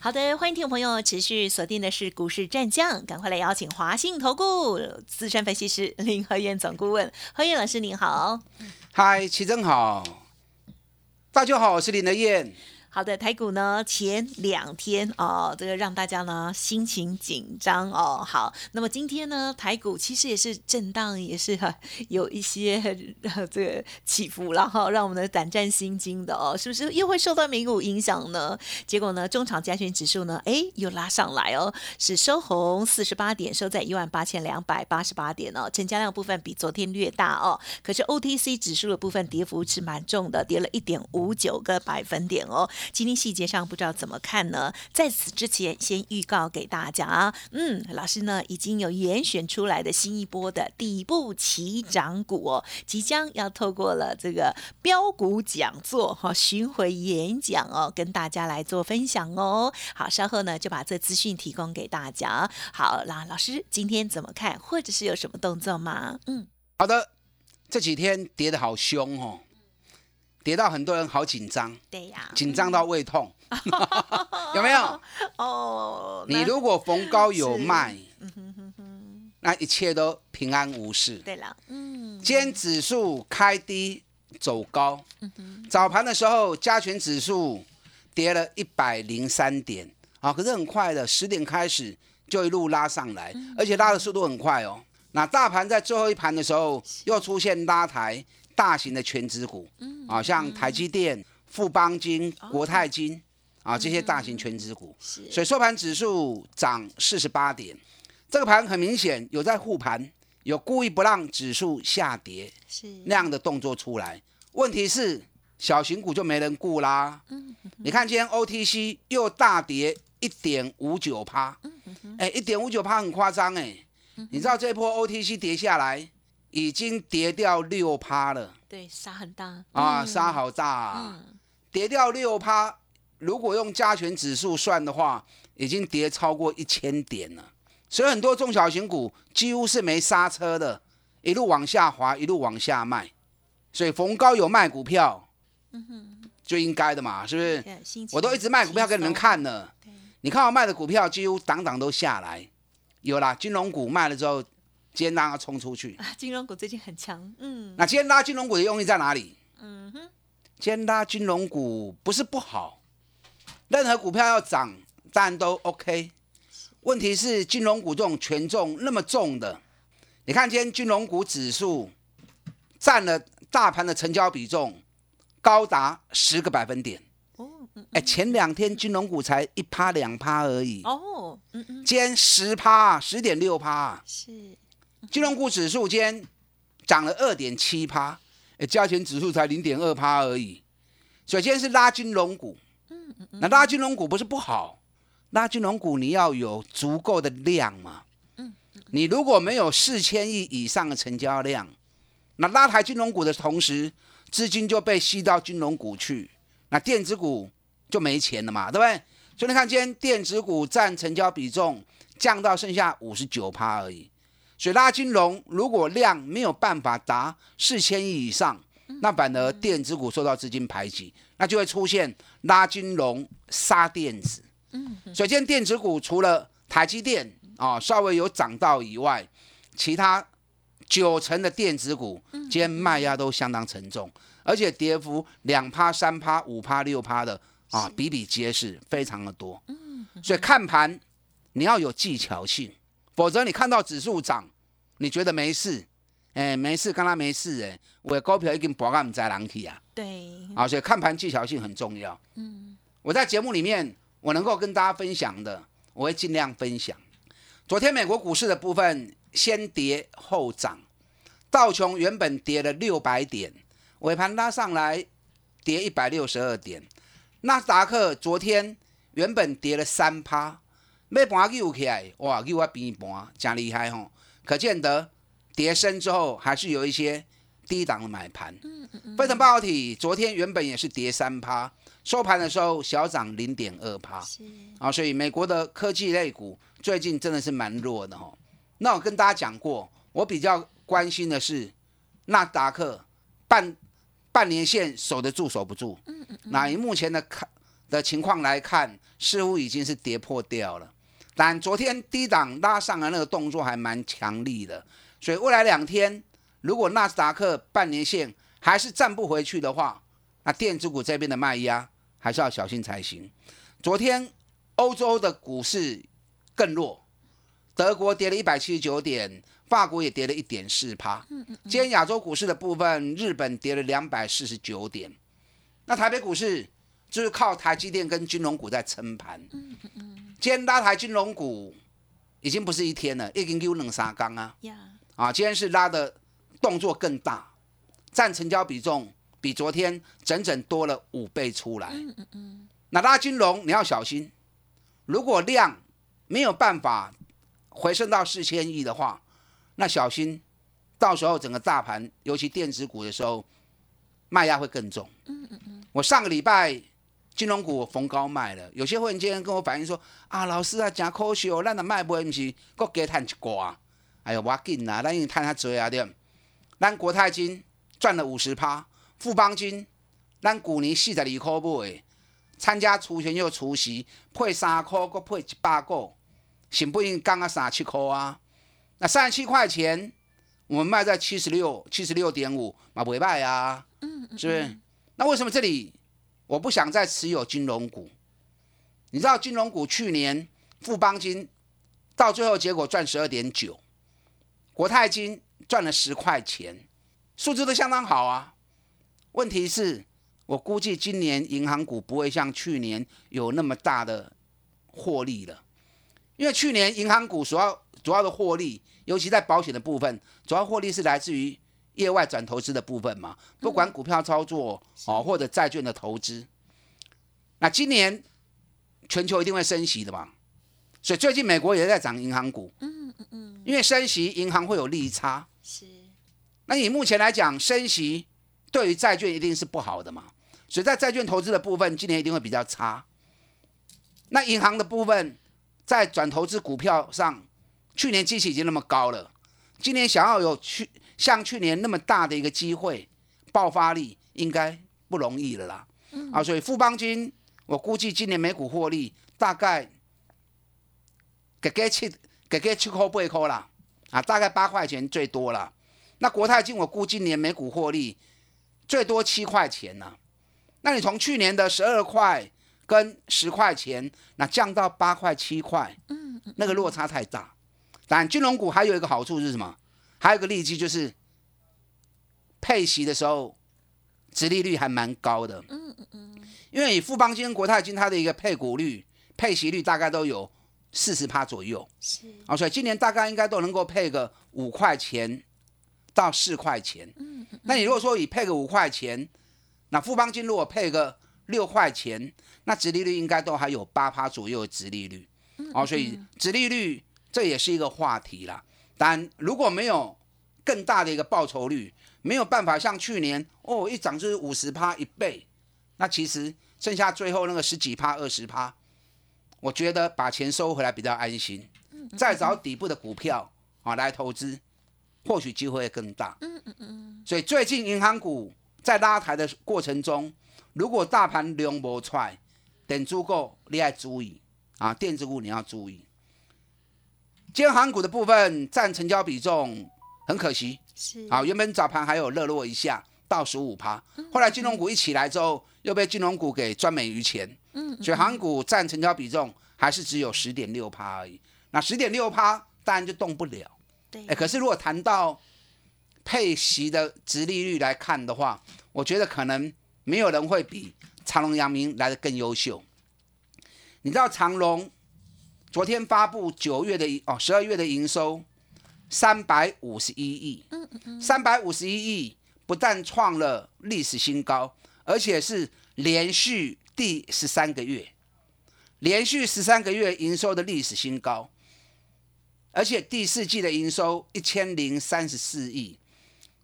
好的，欢迎听众朋友持续锁定的是股市战将，赶快来邀请华信投顾资深分析师林和燕总顾问，何燕老师您好，嗨，齐真好，大家好，我是林和燕。好的，台股呢前两天哦，这个让大家呢心情紧张哦。好，那么今天呢台股其实也是震荡，也是有一些这个起伏然后让我们的胆战心惊的哦，是不是又会受到美股影响呢？结果呢，中场加权指数呢，哎，又拉上来哦，是收红四十八点，收在一万八千两百八十八点哦。成交量部分比昨天略大哦，可是 OTC 指数的部分跌幅是蛮重的，跌了一点五九个百分点哦。今天细节上不知道怎么看呢？在此之前，先预告给大家，嗯，老师呢已经有严选出来的新一波的底部起涨股哦，即将要透过了这个标股讲座哈巡回演讲哦，跟大家来做分享哦。好，稍后呢就把这资讯提供给大家。好，那老师今天怎么看，或者是有什么动作吗？嗯，好的，这几天跌的好凶哦。跌到很多人好紧张，对呀，紧张到胃痛，有没有？哦，你如果逢高有卖，那一切都平安无事。对了，嗯，今天指数开低走高，早盘的时候加权指数跌了一百零三点啊，可是很快的，十点开始就一路拉上来，而且拉的速度很快哦。那大盘在最后一盘的时候又出现拉抬。大型的全职股，啊，像台积电、富邦金、国泰金，啊，这些大型全职股，所以收盘指数涨四十八点。这个盘很明显有在护盘，有故意不让指数下跌，是。那样的动作出来。问题是小型股就没人顾啦。你看今天 OTC 又大跌一点五九趴，哎，一点五九趴很夸张哎。你知道这波 OTC 跌下来？已经跌掉六趴了，对，杀很大啊，杀好大啊，跌掉六趴。如果用加权指数算的话，已经跌超过一千点了。所以很多中小型股几乎是没刹车的，一路往下滑，一路往下卖。所以逢高有卖股票，嗯哼，就应该的嘛，是不是？我都一直卖股票给你们看了。你看我卖的股票几乎档档都下来，有啦，金融股卖了之后。今天拉冲出去，金融股最近很强，嗯。那今天拉金融股的用意在哪里？嗯哼，今天拉金融股不是不好，任何股票要涨当然都 OK。问题是金融股这种权重那么重的，你看今天金融股指数占了大盘的成交比重高达十个百分点。哦，哎，前两天金融股才一趴两趴而已。哦，嗯嗯，今天十趴，十点六趴。是。金融股指数间涨了二点七趴，哎，加权指数才零点二趴而已。首先是拉金融股，那拉金融股不是不好，拉金融股你要有足够的量嘛，你如果没有四千亿以上的成交量，那拉抬金融股的同时，资金就被吸到金融股去，那电子股就没钱了嘛，对不对？所以你看今天电子股占成交比重降到剩下五十九趴而已。所以拉金融，如果量没有办法达四千亿以上，那反而电子股受到资金排挤，那就会出现拉金融杀电子。嗯，所以今天电子股除了台积电啊稍微有涨到以外，其他九成的电子股今天卖压都相当沉重，而且跌幅两趴、三趴、五趴、六趴的啊比比皆是，非常的多。嗯，所以看盘你要有技巧性。否则你看到指数涨，你觉得没事，哎，没事，刚刚没事，哎，我股票已经博到唔知人去啊。对，啊，所以看盘技巧性很重要。嗯，我在节目里面我能够跟大家分享的，我会尽量分享。昨天美国股市的部分先跌后涨，道琼原本跌了六百点，尾盘拉上来跌一百六十二点，纳斯达克昨天原本跌了三趴。要盘救起来，哇，救我边盘，真厉害吼！可见得跌升之后，还是有一些低档的买盘。嗯嗯嗯。飞腾半导体昨天原本也是跌三趴，收盘的时候小涨零点二趴。是。啊，所以美国的科技类股最近真的是蛮弱的哦。那我跟大家讲过，我比较关心的是纳达克半半年线守得住守不住。嗯嗯。那以目前的看的情况来看，似乎已经是跌破掉了。但昨天低档拉上来那个动作还蛮强力的，所以未来两天如果纳斯达克半年线还是站不回去的话，那电子股这边的卖压还是要小心才行。昨天欧洲的股市更弱，德国跌了一百七十九点，法国也跌了一点四趴。今天亚洲股市的部分，日本跌了两百四十九点，那台北股市就是靠台积电跟金融股在撑盘。今天拉抬金融股已经不是一天了，已经有两三缸啊！啊，今天是拉的动作更大，占成交比重比昨天整整多了五倍出来。嗯嗯嗯。那拉金融你要小心，如果量没有办法回升到四千亿的话，那小心到时候整个大盘，尤其电子股的时候卖压会更重。嗯嗯嗯。我上个礼拜。金融股逢高卖了，有些会员今天跟我反映说：“啊，老师啊，真可惜哦，咱的卖不不是，搁加赚一寡。哎呦，我紧啊，咱已经赚较多啊点。咱国泰金赚了五十趴，富邦金咱去年四十二块买，参加除权又除息，配三块，搁配一百个，成本降啊三七块啊。那三十七块钱，我们卖在七十六，七十六点五，嘛不卖啊，是不是？那为什么这里？我不想再持有金融股，你知道金融股去年富邦金到最后结果赚十二点九，国泰金赚了十块钱，数字都相当好啊。问题是，我估计今年银行股不会像去年有那么大的获利了，因为去年银行股主要主要的获利，尤其在保险的部分，主要获利是来自于。业外转投资的部分嘛，不管股票操作哦，或者债券的投资，那今年全球一定会升息的嘛，所以最近美国也在涨银行股，嗯嗯嗯，因为升息银行会有利差，是，那你目前来讲升息对于债券一定是不好的嘛，所以在债券投资的部分今年一定会比较差，那银行的部分在转投资股票上，去年基期已经那么高了，今年想要有去。像去年那么大的一个机会，爆发力应该不容易了啦。啊，所以富邦金，我估计今年每股获利大概给给七给给七块八块啦，啊，大概八块钱最多了。那国泰金我估今年每股获利最多七块钱呢。那你从去年的十二块跟十块钱，那降到八块七块，嗯，那个落差太大。但金融股还有一个好处是什么？还有一个利基就是配息的时候，殖利率还蛮高的。嗯嗯嗯。因为以富邦金、国泰金它的一个配股率、配息率大概都有四十趴左右。是。啊，所以今年大概应该都能够配个五块钱到四块钱。嗯嗯。那你如果说以配个五块钱，那富邦金如果配个六块钱，那殖利率应该都还有八趴左右的殖利率。嗯。哦，所以殖利率这也是一个话题啦。但如果没有更大的一个报酬率，没有办法像去年哦，一涨就是五十趴一倍，那其实剩下最后那个十几趴、二十趴，我觉得把钱收回来比较安心，再找底部的股票啊来投资，或许机会更大。嗯嗯嗯。所以最近银行股在拉抬的过程中，如果大盘量不出来，等足够，你要注意啊，电子股你要注意。天航股的部分占成交比重很可惜，是啊，原本早盘还有热络一下到十五趴，后来金融股一起来之后，又被金融股给赚美于钱，嗯，所以航股占成交比重还是只有十点六趴而已。那十点六趴当然就动不了，对，哎，可是如果谈到配息的值利率来看的话，我觉得可能没有人会比长隆、阳明来的更优秀。你知道长隆？昨天发布九月的哦，十二月的营收三百五十一亿，嗯嗯嗯，三百五十一亿不但创了历史新高，而且是连续第十三个月，连续十三个月营收的历史新高。而且第四季的营收一千零三十四亿，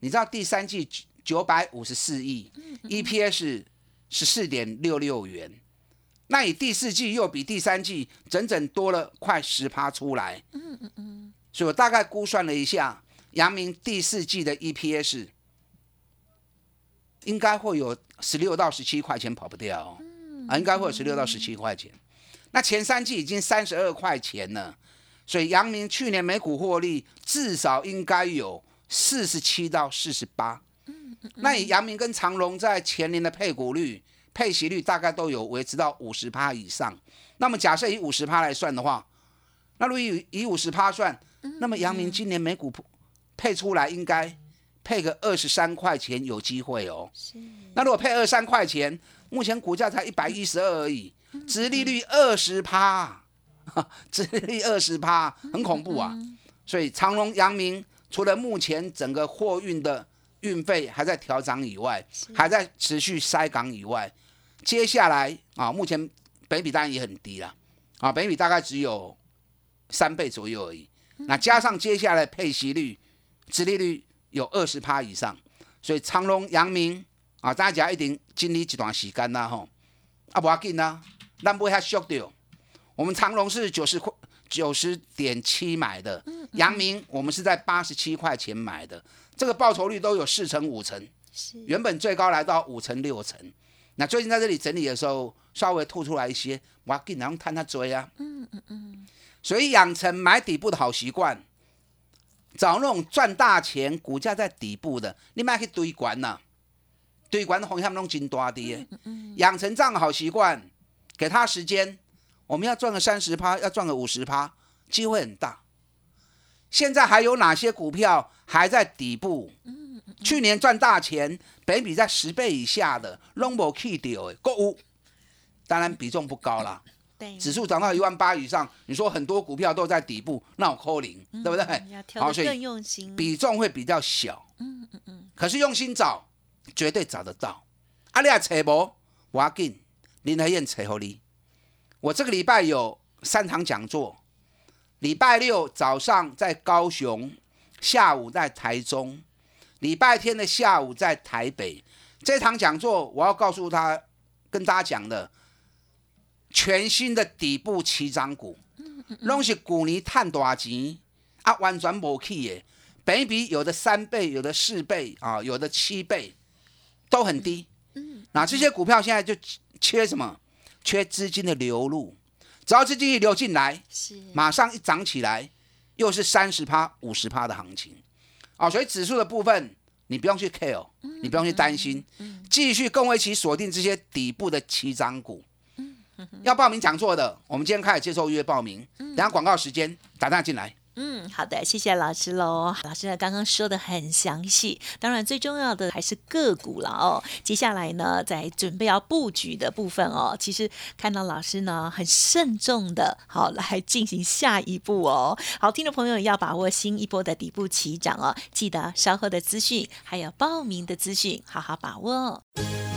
你知道第三季九百五十四亿，EPS 十四点六六元，那你第四季又比第三季整整多了快十趴出来。嗯嗯嗯，所以我大概估算了一下，阳明第四季的 EPS 应该会有十六到十七块钱跑不掉，啊，应该会有十六到十七块钱。那前三季已经三十二块钱了。所以阳明去年每股获利至少应该有四十七到四十八。那以阳明跟长隆在前年的配股率、配息率大概都有维持到五十趴以上。那么假设以五十趴来算的话，那如果以以五十趴算，那么阳明今年每股配出来应该配个二十三块钱有机会哦。那如果配二三块钱，目前股价才一百一十二而已，殖利率二十趴。殖利率二十趴，很恐怖啊！所以长隆、阳明除了目前整个货运的运费还在调涨以外，还在持续塞港以外，接下来啊，目前北比当然也很低了啊，北比大概只有三倍左右而已。那加上接下来配息率、殖利率有二十趴以上，所以长隆、阳明啊，大家一定经历一段时间啦吼，啊，不要紧啦，咱不会遐缩掉。我们长隆是九十块九十点七买的，阳明我们是在八十七块钱买的，这个报酬率都有四成五成，原本最高来到五成六成。那最近在这里整理的时候，稍微吐出来一些，哇，竟然探他追啊！嗯嗯嗯。所以养成买底部的好习惯，找那种赚大钱、股价在底部的，你买去堆管呐，堆管的风险拢真大的。嗯嗯。养成这样的好习惯，给他时间。我们要赚个三十趴，要赚个五十趴，机会很大。现在还有哪些股票还在底部？去年赚大钱，北比在十倍以下的，long 无 key 掉诶，购物。当然比重不高啦。对。指数涨到一万八以上，你说很多股票都在底部，那我扣零，对不对？好，所以用心，比重会比较小。嗯嗯嗯。可是用心找，绝对找得到。啊，你也找无，我要紧，林和燕找好你。我这个礼拜有三场讲座，礼拜六早上在高雄，下午在台中，礼拜天的下午在台北。这场讲座我要告诉他，跟大家讲的，全新的底部起涨股，拢是股尼探大钱啊，完全无去的，本比有的三倍，有的四倍啊，有的七倍，都很低。那这些股票现在就缺什么？缺资金的流入，只要资金一流进来，是马上一涨起来，又是三十趴、五十趴的行情，啊，所以指数的部分你不用去 care，你不用去担心，继续跟我一起锁定这些底部的起涨股。要报名讲座的，我们今天开始接受预约报名，等下广告时间打电话进来。嗯，好的，谢谢老师喽。老师呢刚刚说的很详细，当然最重要的还是个股了哦。接下来呢，在准备要布局的部分哦，其实看到老师呢很慎重的，好来进行下一步哦。好，听众朋友要把握新一波的底部起涨哦，记得稍后的资讯还有报名的资讯，好好把握。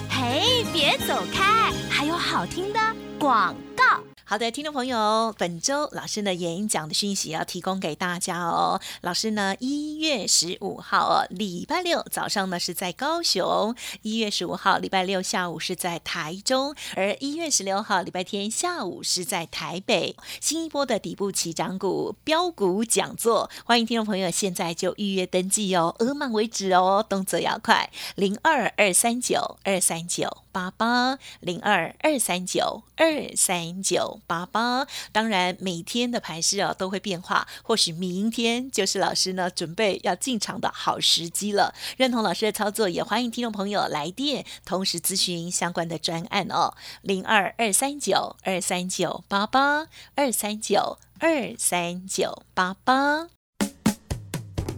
嘿，别走开，还有好听的广告。好的，听众朋友，本周老师的演讲的讯息要提供给大家哦。老师呢，一月十五号哦，礼拜六早上呢是在高雄；一月十五号礼拜六下午是在台中；而一月十六号礼拜天下午是在台北。新一波的底部起涨股标股讲座，欢迎听众朋友现在就预约登记哦，额满为止哦，动作要快，零二二三九二三九。八八零二二三九二三九。八八，当然每天的盘势啊都会变化，或许明天就是老师呢准备要进场的好时机了。认同老师的操作，也欢迎听众朋友来电，同时咨询相关的专案哦，零二二三九二三九八八二三九二三九八八。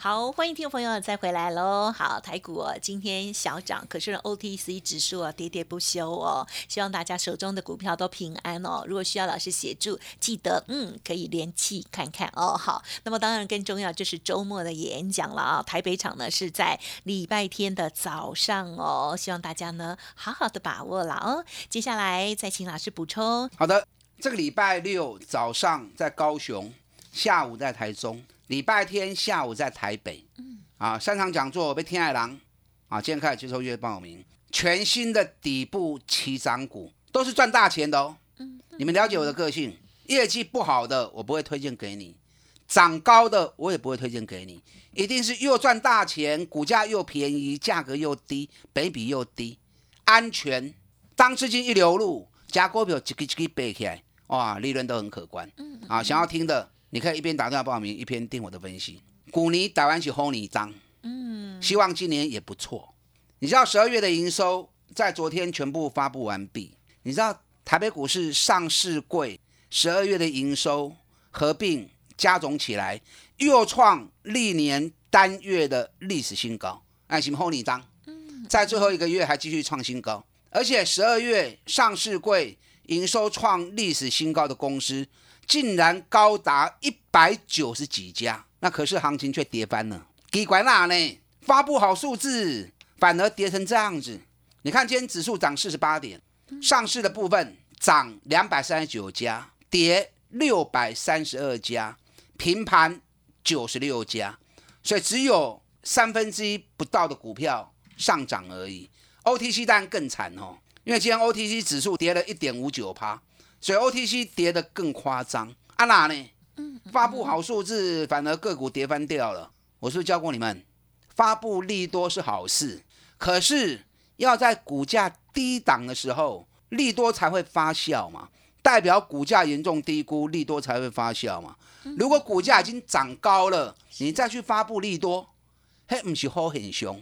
好，欢迎听众朋友再回来喽。好，台股、哦、今天小涨，可是呢 OTC 指数啊喋喋不休哦。希望大家手中的股票都平安哦。如果需要老师协助，记得嗯可以联系看看哦。好，那么当然更重要就是周末的演讲了啊。台北场呢是在礼拜天的早上哦，希望大家呢好好的把握了哦。接下来再请老师补充。好的，这个礼拜六早上在高雄，下午在台中。礼拜天下午在台北，嗯，啊，三场讲座我被天爱郎，啊，今天开始接受约报名，全新的底部起涨股都是赚大钱的哦。嗯，你们了解我的个性，业绩不好的我不会推荐给你，涨高的我也不会推荐给你，一定是又赚大钱，股价又便宜，价格又低，北比又低，安全。当资金一流入，加股票一个一个背起来，哇，利润都很可观。嗯，啊，想要听的。你可以一边打电话报名，一边听我的分析。股尼打完起轰你一张，嗯，希望今年也不错。你知道十二月的营收在昨天全部发布完毕。你知道台北股市上市柜十二月的营收合并加总起来，又创历年单月的历史新高。爱心轰你一张，在最后一个月还继续创新高，而且十二月上市柜营收创历史新高的公司。竟然高达一百九十几家，那可是行情却跌翻了。奇怪哪呢？发布好数字，反而跌成这样子。你看今天指数涨四十八点，上市的部分涨两百三十九家，跌六百三十二家，平盘九十六家，所以只有三分之一不到的股票上涨而已。OTC 当然更惨哦，因为今天 OTC 指数跌了一点五九趴。所以 OTC 跌得更夸张，啊哪呢？发布好数字，反而个股跌翻掉了。我是不是教过你们，发布利多是好事，可是要在股价低档的时候，利多才会发酵嘛，代表股价严重低估，利多才会发酵嘛。如果股价已经涨高了，你再去发布利多，嘿，不是好很凶。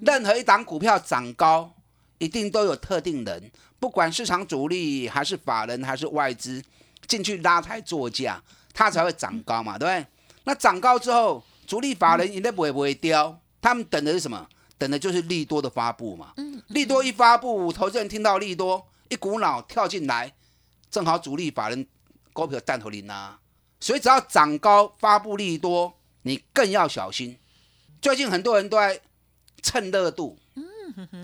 任何一档股票涨高，一定都有特定人。不管市场主力还是法人还是外资进去拉抬作价，它才会涨高嘛，对不对？那涨高之后，主力法人应该不会不会掉，他们等的是什么？等的就是利多的发布嘛。利多一发布，投资人听到利多，一股脑跳进来，正好主力法人高票弹头林啊。所以只要涨高发布利多，你更要小心。最近很多人都在蹭热度，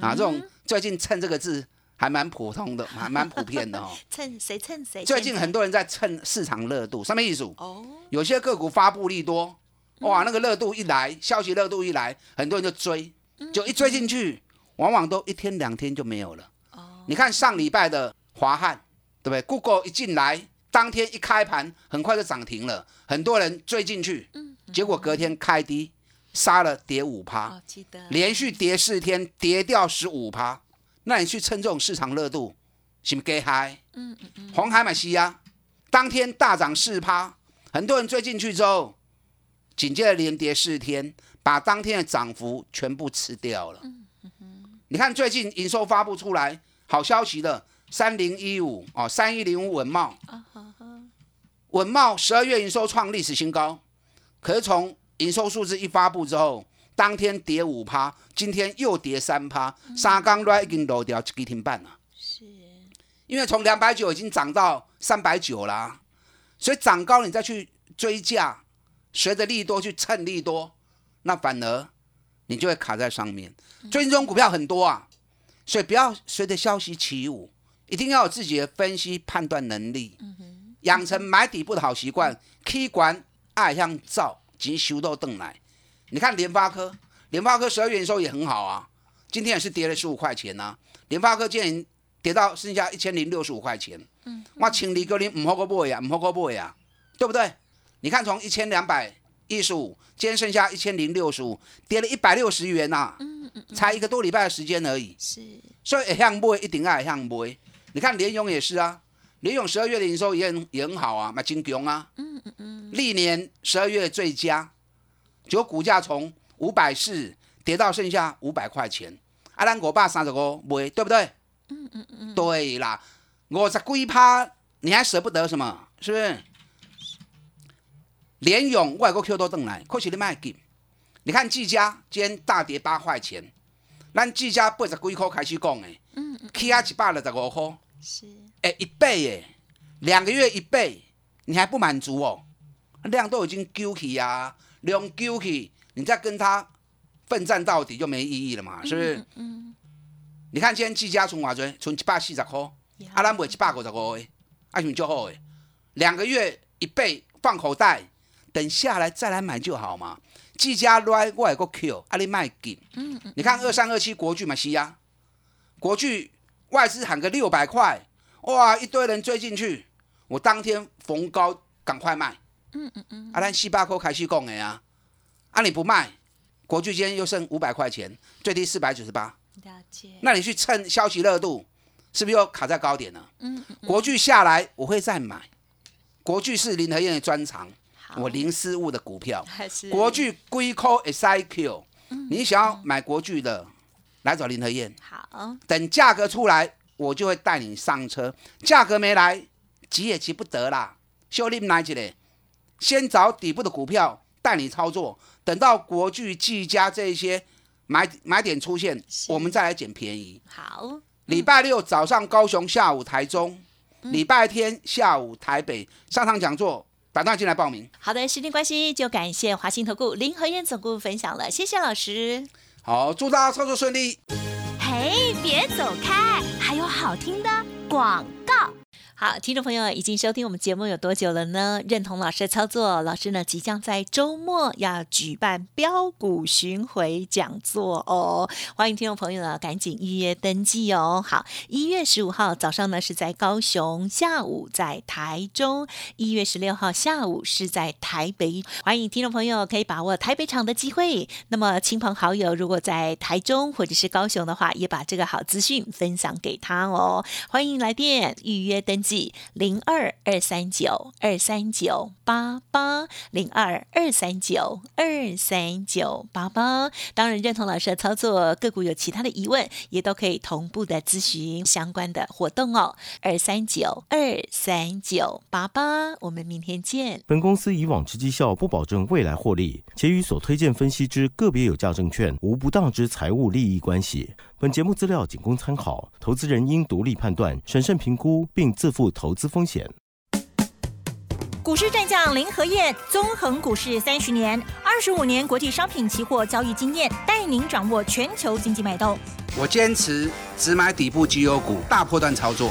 啊，这种最近蹭这个字。还蛮普通的，还蛮普遍的哦。蹭谁蹭谁？最近很多人在蹭市场热度，什么意思？哦，有些个股发布利多，哇，那个热度一来，消息热度一来，很多人就追，就一追进去，往往都一天两天就没有了。哦，你看上礼拜的华汉，对不对？Google 一进来，当天一开盘，很快就涨停了，很多人追进去，结果隔天开低，杀了跌五趴，记得连续跌四天，跌掉十五趴。那你去蹭这种市场热度，是不是给嗨？嗯嗯嗯。红海买西呀，当天大涨四趴，很多人追进去之后，紧接着连跌四天，把当天的涨幅全部吃掉了。嗯嗯你看最近营收发布出来，好消息的三零一五哦，三一零五稳茂。啊稳茂十二月营收创历史新高，可是从营收数字一发布之后。当天跌五趴，今天又跌三趴，三刚来已经落掉一个停半了。是，因为从两百九已经涨到三百九啦，所以涨高你再去追价，随着利多去蹭利多，那反而你就会卡在上面。最近这种股票很多啊，所以不要随着消息起舞，一定要有自己的分析判断能力，养成买底部的好习惯。K 管爱向照及修到邓来。你看联发科，联发科十二月营收也很好啊，今天也是跌了十五块钱呐。联发科今天跌到剩下一千零六十五块钱，嗯，我请你哥你唔好个买呀，唔好个买呀，对不对？你看从一千两百一一十五，今天剩下一千零六十五，跌了一百六十元呐、嗯嗯才一个多礼拜的时间而已。是所以会向买一定要会向买。你看联勇也是啊，联勇十二月的营收也很也很好啊，嘛金强啊，嗯嗯嗯，历年十二月最佳，结果股价从五百四跌到剩下五百块钱，啊，咱五百三十五买，对不对？嗯嗯嗯，对啦，五十几趴，你还舍不得什么？是不是？联勇外国 Q 都登来，可是你卖紧。你看技嘉今天大跌八块钱，咱技嘉八十几块开始讲的，嗯，起啊一百六十五块，是，哎、一倍耶，两个月一倍，你还不满足哦？量都已经丢起呀，量丢起，你再跟他奋战到底就没意义了嘛，是不是？嗯。你看今天技嘉存偌多，存一百四十块，啊，咱买一百五十块的，啊，是不是就好诶？两个月一倍放口袋，等下来再来买就好嘛。技嘉来我也个 Q，啊你卖紧。嗯嗯。你看二三二七国巨嘛是啊，国巨外资喊个六百块，哇，一堆人追进去，我当天逢高赶快卖。嗯嗯嗯。啊，咱四百块开始讲的啊，啊你不卖，国巨今天又剩五百块钱，最低四百九十八。了解，那你去趁消息热度，是不是又卡在高点了？嗯，国巨下来我会再买，国巨是林和燕的专长，我零失误的股票，国巨龟科 SIQ，你想要买国巨的，来找林和燕，好，等价格出来，我就会带你上车，价格没来，急也急不得啦，修炼来起来，先找底部的股票带你操作，等到国巨、技嘉这一些买买点出现，我们再来捡便宜。好，礼拜六早上高雄，下午台中，礼拜天下午台北上场讲座，打电话进来报名。好的，时间关系就感谢华信投顾林和燕总顾分享了，谢谢老师。好，祝大家操作顺利。哎，别走开，还有好听的广告。好，听众朋友已经收听我们节目有多久了呢？认同老师的操作，老师呢即将在周末要举办标股巡回讲座哦，欢迎听众朋友呢赶紧预约登记哦。好，一月十五号早上呢是在高雄，下午在台中；一月十六号下午是在台北。欢迎听众朋友可以把握台北场的机会。那么亲朋好友如果在台中或者是高雄的话，也把这个好资讯分享给他哦。欢迎来电预约登记记零二二三九二三九八八零二二三九二三九八八。当然，认同老师的操作，个股有其他的疑问，也都可以同步的咨询相关的活动哦。二三九二三九八八，我们明天见。本公司以往之绩效不保证未来获利，且与所推荐分析之个别有价证券无不当之财务利益关系。本节目资料仅供参考，投资人应独立判断、审慎评估，并自负投资风险。股市战将林和燕，纵横股市三十年，二十五年国际商品期货交易经验，带您掌握全球经济脉动。我坚持只买底部绩优股，大波段操作。